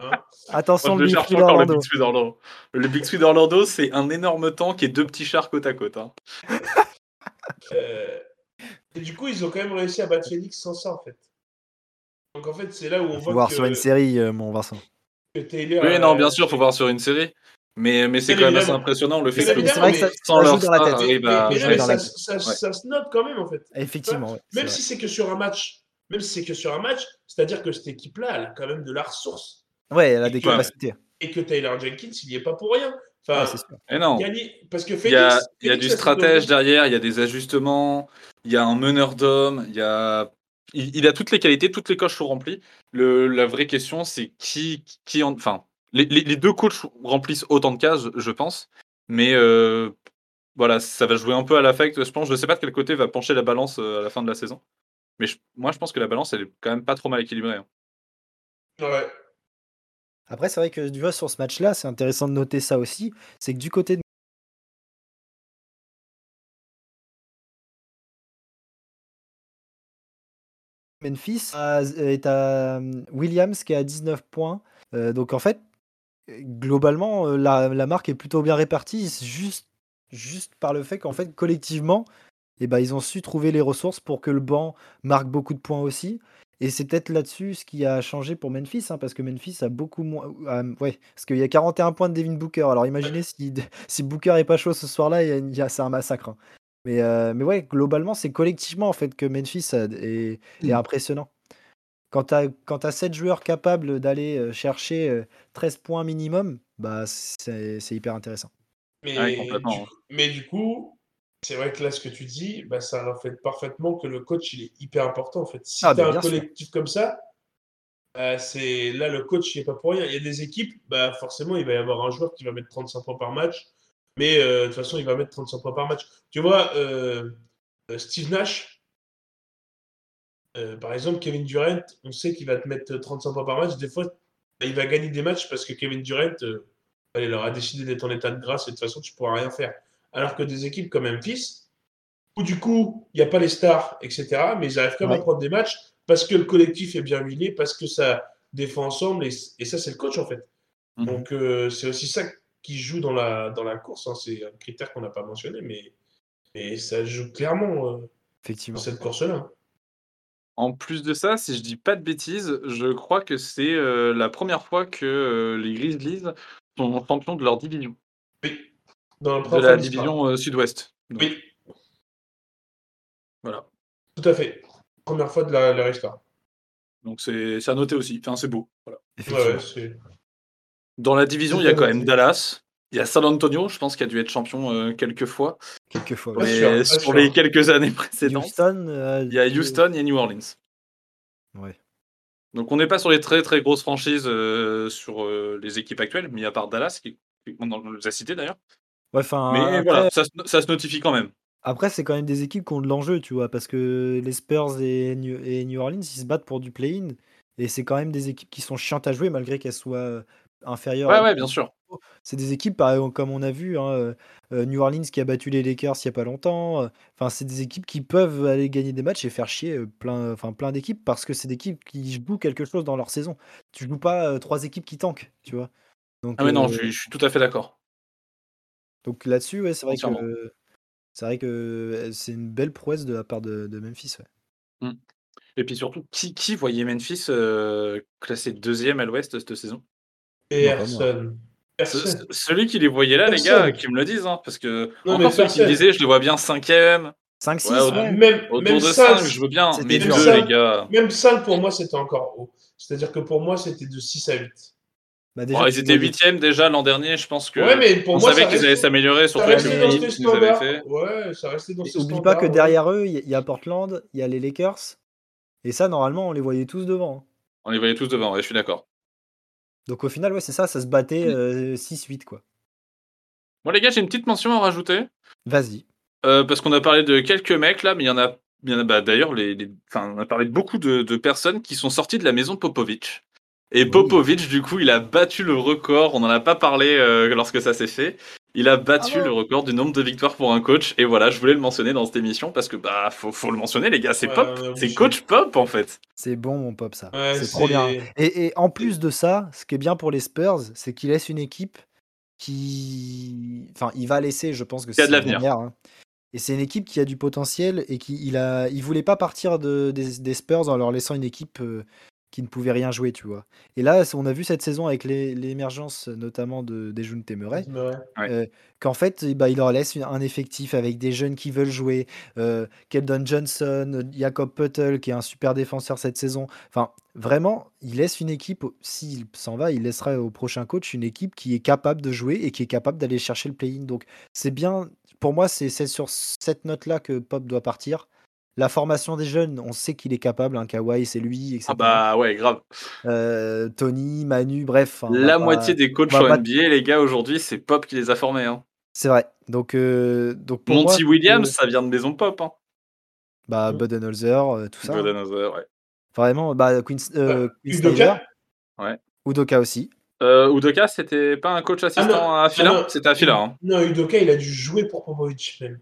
hein. Attention, Moi, le big encore le d'Orlando. Big Sweet d'Orlando. Le Big Sweet d'Orlando, c'est un énorme tank et deux petits chars côte à côte. hein. Euh, et du coup, ils ont quand même réussi à battre Phoenix sans ça en fait. Donc en fait, c'est là où on Faut voit voir que, sur une série, euh, mon Vincent. que Taylor. Oui, non, bien sûr, faut voir sur une série. Mais, mais c'est quand même assez impressionnant le fait que vrai que ça, sans leur dans la tête. Mais, mais mais ça, la ça, Ouais. ça se note quand même en fait. Effectivement, ouais, Même vrai. si c'est que sur un match, même si c'est que sur un match, c'est-à-dire que cette équipe-là, elle a quand même de la ressource. Ouais, elle a des capacités. Et que Taylor Jenkins, il n'y est pas pour rien. Enfin, Ouais. Et non. gagner. Parce que Il y a, il y a du stratège derrière, il y a des ajustements, il y a un meneur d'hommes, il y a. Il, il a toutes les qualités, toutes les coches sont remplies. Le, la vraie question, c'est qui, qui en. Enfin, les, les- les deux coachs remplissent autant de cases, je pense. Mais euh, voilà, ça va jouer un peu à l'affect, je pense. Je sais pas de quel côté va pencher la balance euh, à la fin de la saison. Mais je- moi, je pense que la balance, elle est quand même pas trop mal équilibrée. hein. Ouais. Après, c'est vrai que tu vois, sur ce match-là, c'est intéressant de noter ça aussi. C'est que du côté de Memphis est à euh, Williams qui est à 19 points. Euh, donc en fait, globalement, euh, la, marque est plutôt bien répartie, juste, juste par le fait qu'en fait, collectivement, eh ben, ils ont su trouver les ressources pour que le banc marque beaucoup de points aussi. Et c'est peut-être là-dessus ce qui a changé pour Memphis, hein, parce que Memphis a beaucoup moins. ouais, parce qu'il y a 41 points de Devin Booker. Alors imaginez si, (laughs) Booker est pas chaud ce soir-là, c'est un massacre. hein. Mais, euh, mais ouais, globalement, c'est collectivement en fait que Memphis est, est Mm. impressionnant. Quand tu as, 7 joueurs capables d'aller euh, chercher euh, 13 points minimum, bah c'est hyper intéressant. Mais, Ouais, du, complètement. mais du coup, c'est vrai que là, ce que tu dis, bah, ça reflète parfaitement que le coach, il est hyper important, en fait. Si Ah, tu as un sûr. collectif comme ça, c'est là, le coach, il n'est pas pour rien. Il y a des équipes, bah, forcément, il va y avoir un joueur qui va mettre 35 points par match, mais euh, de toute façon, il va mettre 35 points par match. Tu vois, euh, euh, Steve Nash, euh, par exemple, Kevin Durant, on sait qu'il va te mettre 35 points par match. Des fois, bah, il va gagner des matchs parce que Kevin Durant, allez, il leur a décidé d'être en état de grâce et de toute façon, tu ne pourras rien faire. Alors que des équipes comme Memphis, où du coup, il n'y a pas les stars, etc., mais ils arrivent quand même Ouais. à prendre des matchs parce que le collectif est bien huilé, parce que ça défend ensemble, et, et ça, c'est le coach, en fait. Mhm. Donc, euh, c'est aussi ça qui joue dans la, dans la course. hein. C'est un critère qu'on n'a pas mentionné, mais, mais ça joue clairement euh, Effectivement. dans cette course-là. En plus de ça, si je dis pas de bêtises, je crois que c'est euh, la première fois que euh, les Grizzlies sont champions de leur division, Oui. Dans la de première la division euh, sud-ouest. Oui, Voilà. tout à fait. Première fois de la- leur histoire. Donc c'est c'est à noter aussi. Enfin, c'est beau. Voilà. Ouais, Effectivement. ouais, c'est- Dans la division, il y a quand même Dallas. Il y a San Antonio, je pense qu'il a dû être champion euh, quelques fois. Quelquefois. Pas ouais. sûr, pas sur sûr. les quelques années précédentes, Houston. euh, il y a Houston et New Orleans. Ouais. Donc on n'est pas sur les très très grosses franchises euh, sur euh, les équipes actuelles, mis à part Dallas, qui on nous a cité d'ailleurs. Ouais, enfin, Mais après, voilà, ça, se- ça se notifie quand même. après c'est quand même des équipes qui ont de l'enjeu, tu vois, parce que les Spurs et New, et New Orleans, ils se battent pour du play-in, et c'est quand même des équipes qui sont chiantes à jouer, malgré qu'elles soient inférieures. Ouais, ouais, bien sûr. C'est des équipes, comme on a vu, hein, euh, euh, New Orleans qui a battu les Lakers il n'y a pas longtemps. euh, Enfin, c'est des équipes qui peuvent aller gagner des matchs et faire chier plein, enfin, plein d'équipes parce que c'est des équipes qui jouent quelque chose dans leur saison. Tu joues pas trois équipes qui tankent, tu vois. Donc, Ah mais non, je, suis- je suis tout à fait d'accord. donc là-dessus, ouais, c'est vrai que c'est vrai que c'est une belle prouesse de la part de, de Memphis. ouais. Et puis surtout, qui, qui voyait Memphis euh, classé deuxième à l'ouest cette saison? Personne. Ce- Personne. ce- Celui qui les voyait là, les Personne. gars, qui me le disent, hein, parce que Non, encore ceux qui me disaient, je les vois bien cinquième, 5-6, Ouais, au- ouais. Même, autour même de ça, 5, je veux bien, mais dur. deux, Ça- les gars. même ça, pour moi, c'était encore haut. C'est-à-dire que pour moi, c'était de 6 à 8. Bah, déjà, Bon, ils étaient voyais- huitièmes déjà l'an dernier, je pense que Ouais, mais pour on moi, savait qu'ils allaient s'améliorer, surtout avec le qu'ils avaient fait. Ouais, ça restait dans Et Oublie pas que ouais. derrière eux, il y, y a Portland, il y a les Lakers. Et ça, normalement, on les voyait tous devant. hein. On les voyait tous devant, ouais, je suis d'accord. Donc au final, ouais, c'est ça, ça se battait Mm. euh, 6-8, quoi. Bon les gars, j'ai une petite mention à rajouter. Vas-y. Euh, parce qu'on a parlé de quelques mecs là, mais il y en a, il y en a bah, d'ailleurs, les, les- enfin, on a parlé de beaucoup de, de personnes qui sont sorties de la maison de Popovic. Et Oui. Popovic, du coup, il a battu le record. On n'en a pas parlé euh, lorsque ça s'est fait. Il a battu le record du nombre de victoires pour un coach. Et voilà, je voulais le mentionner dans cette émission parce que bah faut, faut le mentionner, les gars. C'est Ouais, Pop, c'est coach Pop en fait. C'est bon, mon pop, ça. Ouais, c'est trop bien. Et, et en plus de ça, ce qui est bien pour les Spurs, c'est qu'il laisse une équipe qui. Enfin, il va laisser, je pense que c'est de la l'avenir. hein. Et c'est une équipe qui a du potentiel et qui il a, il voulait pas partir de, des, des Spurs en leur laissant une équipe euh, qui ne pouvait rien jouer, tu vois. Et là, on a vu cette saison avec l'émergence notamment de Dejounte Temeray, Ouais. Euh, qu'en fait, ben, il leur laisse un effectif avec des jeunes qui veulent jouer. Euh, Keldon Johnson, Jacob Puttel, qui est un super défenseur cette saison. Enfin, vraiment, il laisse une équipe, s'il s'en va, il laissera au prochain coach une équipe qui est capable de jouer et qui est capable d'aller chercher le play-in. Donc, c'est bien, pour moi, c'est c'est sur cette note-là que Pop doit partir. La formation des jeunes, on sait qu'il est capable. Un Kawhi, c'est lui, etc. Ah bah ouais, grave. Euh, Tony, Manu, bref. La pas- moitié des coachs en pas- NBA, les gars, aujourd'hui, c'est Pop qui les a formés. Hein. C'est vrai. Donc, euh, donc pour Monty moi, Williams, euh, ça vient de Maison Pop. Hein. bah, Mm. Budenholzer, euh, tout ça. hein. Budenholzer, ouais. Vraiment, bah, Queen, euh, Bah, Queen Udoka Snyder, Udoka aussi. Euh, Udoka, c'était pas un coach assistant Ah non, à Fila ah non. C'était à Fila. Hein. Non, Udoka, il a dû jouer pour Popovic même.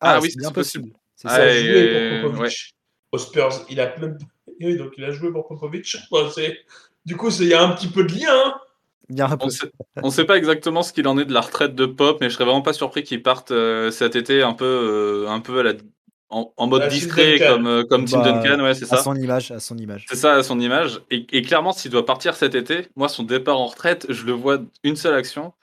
Ah Ah, oui, c'est bien c'est possible. possible. C'est Il Ah, ça. a et- joué euh, pour Popovic. Aux Spurs, il a même. (laughs) Oui, donc il a joué pour Popovic. (laughs) Du coup, il y a un petit peu de lien. hein. On sait, on sait pas exactement ce qu'il en est de la retraite de Pop, mais je serais vraiment pas surpris qu'il parte euh, cet été un peu, euh, un peu à la, en, en mode la discret comme, euh, comme Tim Bah, Duncan, ouais, c'est À ça. son image, à son image. C'est ça à son image. Et, et clairement, s'il doit partir cet été, moi, son départ en retraite, je le vois une seule action.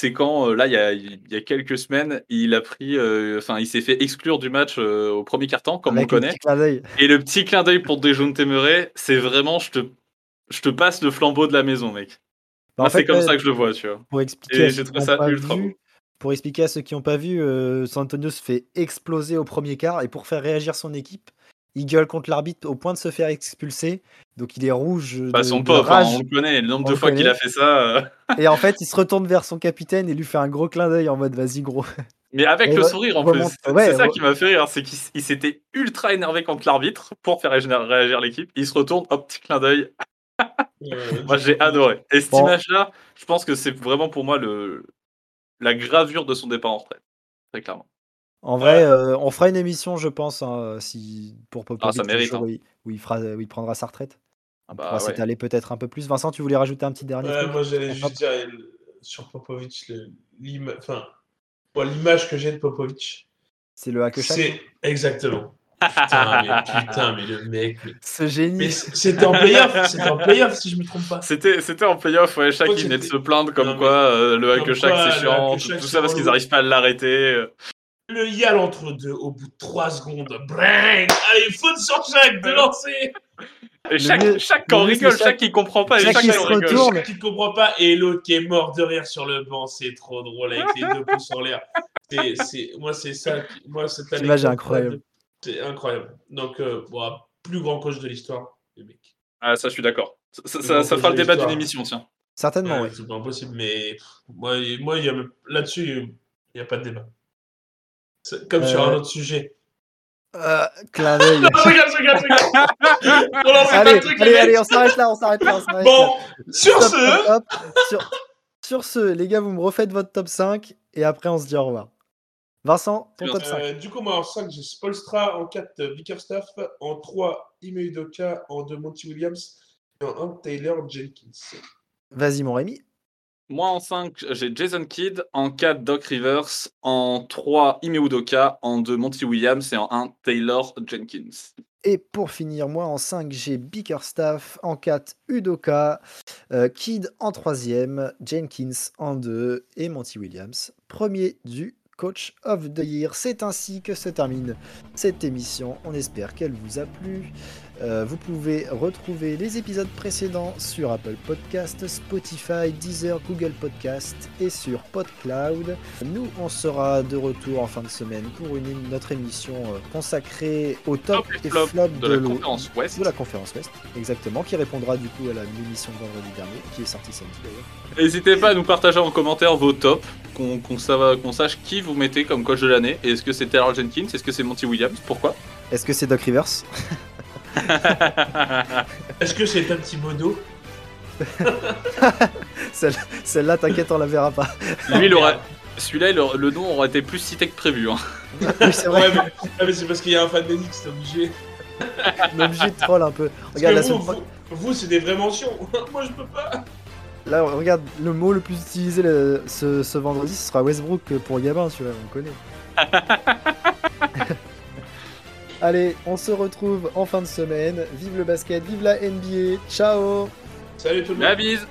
C'est quand, euh, là, il y a, il y a quelques semaines, il a pris, euh, enfin, il s'est fait exclure du match euh, au premier quart-temps, comme Avec on le connaît. Et le petit clin d'œil pour Dejounte Temeray, c'est vraiment, je te, je te passe le flambeau de la maison, mec. Bah, c'est comme ça que je le vois, tu vois. pour expliquer Et trouvé ça ultra vu, pour expliquer à ceux qui n'ont pas vu, euh, San Antonio se fait exploser au premier quart et pour faire réagir son équipe, il gueule contre l'arbitre au point de se faire expulser. Donc il est rouge de, Bah, son de hein, rage. on le connaît. Le nombre On de fois qu'il a fait ça. euh. Et en fait, il se retourne vers son capitaine et lui fait un gros clin d'œil en mode vas-y gros. Mais avec Et le re- sourire en plus. C'est ouais, ça qui m'a fait rire. C'est qu'il s'était ultra énervé contre l'arbitre pour faire réagir l'équipe. Il se retourne, hop, petit clin d'œil. Moi, j'ai adoré. Et cette Bon. image-là, je pense que c'est vraiment pour moi le... la gravure de son départ en retraite. Très clairement. En vrai, euh, on fera une émission, je pense, hein, si pour Popovic, Ah, ça le mérite, jour hein. où, il, où il fera, où il prendra sa retraite. On bah pourra ouais. s'étaler peut-être un peu plus. Vincent, tu voulais rajouter un petit dernier Ouais, truc moi, j'allais juste dire sur Popovic, le- l'ima- enfin, l'image que j'ai de Popovic, C'est le hack c'est exactement. (laughs) Putain, mais, putain, mais le mec. Mais, Ce génie. c'était en playoff, c'était en playoff si je me trompe pas. C'était, c'était en playoff, ouais, Shaq il venait de se plaindre comme Non, mais- quoi euh, le hack c'est chiant, tout, tout ça parce qu'ils n'arrivent pas à l'arrêter. Le yal entre deux, au bout de 3 secondes, brang Allez, faute sur Jacques de lancer Et Shaq le quand mieux, rigole, c'est Shaq il comprend pas, et Shaq Shaq qui il se rigole. retourne. Shaq qui ne comprend pas, et l'autre qui est mort de rire sur le banc, c'est trop drôle avec les deux pouces en l'air. C'est, c'est, moi, c'est ça. qui- Moi, cette L'image est anecdote, incroyable. C'est incroyable. Donc, euh, bon, plus grand coach de l'histoire, le mec. Ah, ça je suis d'accord. Ça, ça- fera le débat d'une émission, tiens. Certainement, oui. C'est pas impossible, mais pff, moi, moi là-dessus, il n'y a pas de débat. Comme sur Euh, un autre sujet. Euh, clin d'œil. (laughs) (laughs) Allez, allez, allez, on s'arrête là, on s'arrête là. là. Bon, sur Stop, ce, stop, stop. Sur, sur ce, les gars, vous me refaites votre top 5 et après on se dit au revoir. Vincent, ton top 5. Euh, du coup, moi en 5, j'ai Spolstra, en 4, euh, Bickerstaff, en 3, Ime Udoka, en 2, Monty Williams, et en 1, Taylor Jenkins. Vas-y, mon Rémi. Moi en 5, j'ai Jason Kidd, en 4, Doc Rivers, en 3, Ime Udoka, en 2, Monty Williams et en 1, Taylor Jenkins. Et pour finir, moi en 5, j'ai Bickerstaff, en 4, Udoka, euh, Kidd en 3ème, Jenkins en 2 et Monty Williams, premier du Coach of the Year. C'est ainsi que se termine cette émission. On espère qu'elle vous a plu. Euh, vous pouvez retrouver les épisodes précédents sur Apple Podcast, Spotify, Deezer, Google Podcast et sur PodCloud. Nous, on sera de retour en fin de semaine pour une, notre émission euh, consacrée au top Top et flop flop de de, la conférence Ouest. de la conférence Ouest, exactement, qui répondra du coup à la l'émission de vendredi dernier, qui est sortie samedi d'ailleurs. N'hésitez pas à nous partager en commentaire vos tops, qu'on qu'on sa- qu'on sache qui vous mettez comme coach de l'année. Est-ce que c'est Taylor Jenkins? Est-ce que c'est Monty Williams? Pourquoi? Est-ce que c'est Doc Rivers? (laughs) (laughs) Est-ce que c'est un petit modo (laughs) Celle- Celle-là, t'inquiète, on la verra pas. Lui, il aurait- Celui-là, il aurait- le nom aurait été plus cité que prévu. hein. Oui, c'est vrai, (laughs) Ouais, mais, ah, mais c'est parce qu'il y a un fan d'Enix, c'est obligé. on est obligé de troll un peu. Parce Regarde, vous, vous, vous, c'est des vraies mentions. Moi, je peux pas. là, regarde, le mot le plus utilisé le- ce, ce vendredi, ce sera Westbrook pour Gabin, celui-là, on le connaît. Allez, on se retrouve en fin de semaine. Vive le basket, vive la NBA. Ciao Salut tout le monde. La bise